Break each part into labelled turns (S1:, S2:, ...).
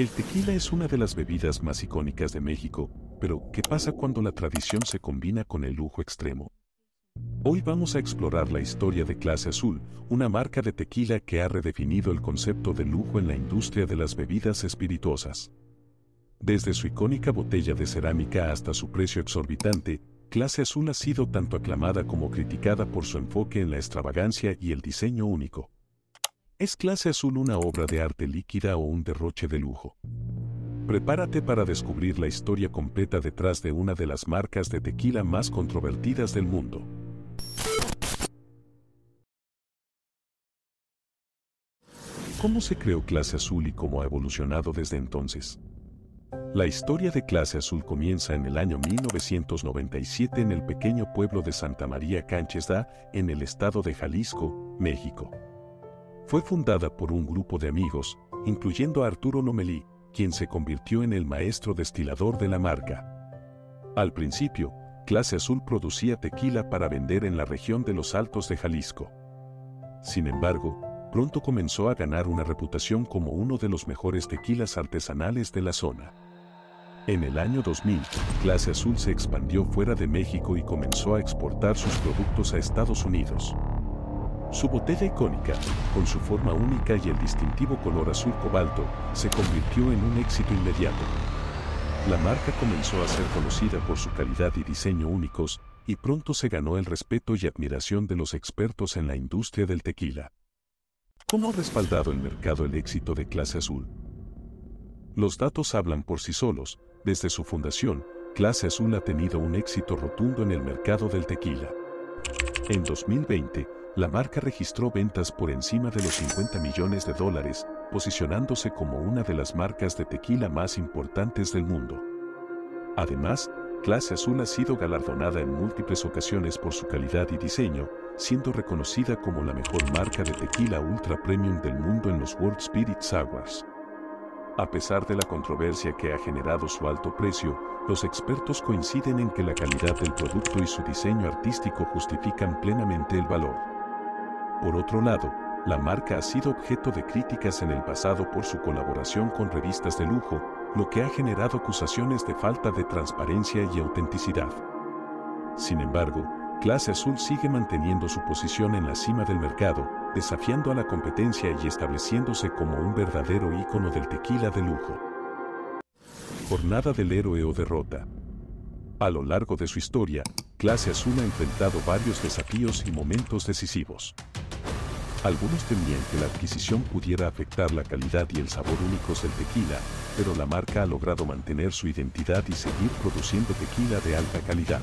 S1: El tequila es una de las bebidas más icónicas de México, pero ¿qué pasa cuando la tradición se combina con el lujo extremo? Hoy vamos a explorar la historia de Clase Azul, una marca de tequila que ha redefinido el concepto de lujo en la industria de las bebidas espirituosas. Desde su icónica botella de cerámica hasta su precio exorbitante, Clase Azul ha sido tanto aclamada como criticada por su enfoque en la extravagancia y el diseño único. ¿Es Clase Azul una obra de arte líquida o un derroche de lujo? Prepárate para descubrir la historia completa detrás de una de las marcas de tequila más controvertidas del mundo. ¿Cómo se creó Clase Azul y cómo ha evolucionado desde entonces? La historia de Clase Azul comienza en el año 1997 en el pequeño pueblo de Santa María Canchesda, en el estado de Jalisco, México. Fue fundada por un grupo de amigos, incluyendo a Arturo Nomelí, quien se convirtió en el maestro destilador de la marca. Al principio, Clase Azul producía tequila para vender en la región de los Altos de Jalisco. Sin embargo, pronto comenzó a ganar una reputación como uno de los mejores tequilas artesanales de la zona. En el año 2000, Clase Azul se expandió fuera de México y comenzó a exportar sus productos a Estados Unidos. Su botella icónica, con su forma única y el distintivo color azul cobalto, se convirtió en un éxito inmediato. La marca comenzó a ser conocida por su calidad y diseño únicos, y pronto se ganó el respeto y admiración de los expertos en la industria del tequila. ¿Cómo ha respaldado el mercado el éxito de clase azul? Los datos hablan por sí solos, desde su fundación, Clase Azul ha tenido un éxito rotundo en el mercado del tequila. En 2020, la marca registró ventas por encima de los 50 millones de dólares, posicionándose como una de las marcas de tequila más importantes del mundo. Además, Clase Azul ha sido galardonada en múltiples ocasiones por su calidad y diseño, siendo reconocida como la mejor marca de tequila ultra premium del mundo en los World Spirits Awards. A pesar de la controversia que ha generado su alto precio, los expertos coinciden en que la calidad del producto y su diseño artístico justifican plenamente el valor. Por otro lado, la marca ha sido objeto de críticas en el pasado por su colaboración con revistas de lujo, lo que ha generado acusaciones de falta de transparencia y autenticidad. Sin embargo, Clase Azul sigue manteniendo su posición en la cima del mercado, desafiando a la competencia y estableciéndose como un verdadero ícono del tequila de lujo. Jornada del héroe o derrota. A lo largo de su historia, Clase Azul ha enfrentado varios desafíos y momentos decisivos. Algunos temían que la adquisición pudiera afectar la calidad y el sabor únicos del tequila, pero la marca ha logrado mantener su identidad y seguir produciendo tequila de alta calidad.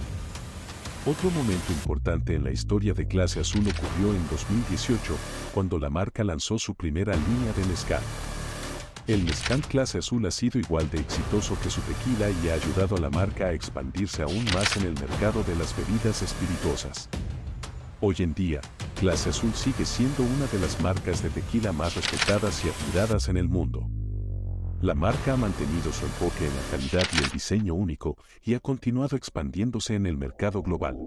S1: Otro momento importante en la historia de Clase Azul ocurrió en 2018, cuando la marca lanzó su primera línea de mezcal. El mezcal Clase Azul ha sido igual de exitoso que su tequila y ha ayudado a la marca a expandirse aún más en el mercado de las bebidas espirituosas. Hoy en día, Clase Azul sigue siendo una de las marcas de tequila más respetadas y admiradas en el mundo. La marca ha mantenido su enfoque en la calidad y el diseño único y ha continuado expandiéndose en el mercado global.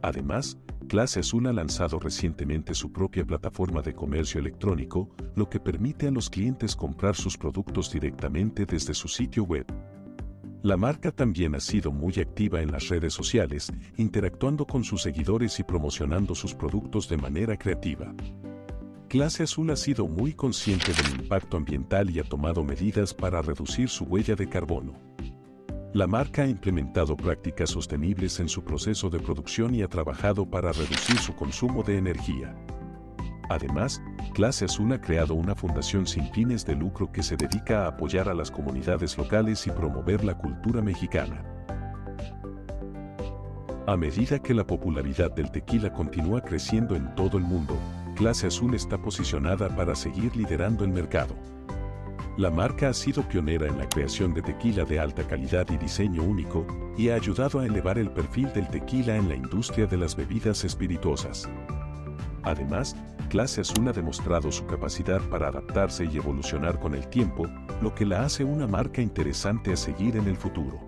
S1: Además, Clase Azul ha lanzado recientemente su propia plataforma de comercio electrónico, lo que permite a los clientes comprar sus productos directamente desde su sitio web. La marca también ha sido muy activa en las redes sociales, interactuando con sus seguidores y promocionando sus productos de manera creativa. Clase Azul ha sido muy consciente del impacto ambiental y ha tomado medidas para reducir su huella de carbono. La marca ha implementado prácticas sostenibles en su proceso de producción y ha trabajado para reducir su consumo de energía. Además, Clase Azul ha creado una fundación sin fines de lucro que se dedica a apoyar a las comunidades locales y promover la cultura mexicana. A medida que la popularidad del tequila continúa creciendo en todo el mundo, Clase Azul está posicionada para seguir liderando el mercado. La marca ha sido pionera en la creación de tequila de alta calidad y diseño único, y ha ayudado a elevar el perfil del tequila en la industria de las bebidas espirituosas. Además, Clase Azul ha demostrado su capacidad para adaptarse y evolucionar con el tiempo, lo que la hace una marca interesante a seguir en el futuro.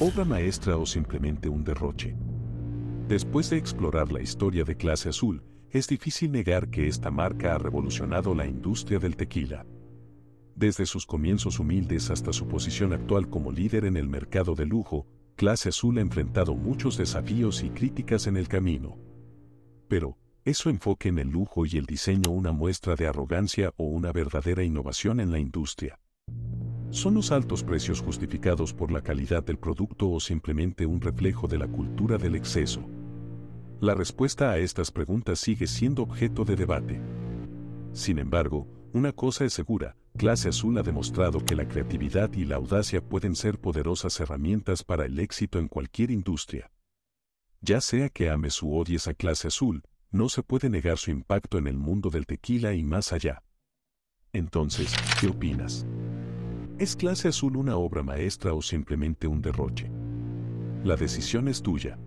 S1: ¿Obra maestra o simplemente un derroche? Después de explorar la historia de Clase Azul, es difícil negar que esta marca ha revolucionado la industria del tequila. Desde sus comienzos humildes hasta su posición actual como líder en el mercado de lujo, Clase Azul ha enfrentado muchos desafíos y críticas en el camino. Pero, ¿es su enfoque en el lujo y el diseño una muestra de arrogancia o una verdadera innovación en la industria? ¿Son los altos precios justificados por la calidad del producto o simplemente un reflejo de la cultura del exceso? La respuesta a estas preguntas sigue siendo objeto de debate. Sin embargo, una cosa es segura, Clase Azul ha demostrado que la creatividad y la audacia pueden ser poderosas herramientas para el éxito en cualquier industria. Ya sea que ames u odies a Clase Azul, no se puede negar su impacto en el mundo del tequila y más allá. Entonces, ¿qué opinas? ¿Es Clase Azul una obra maestra o simplemente un derroche? La decisión es tuya.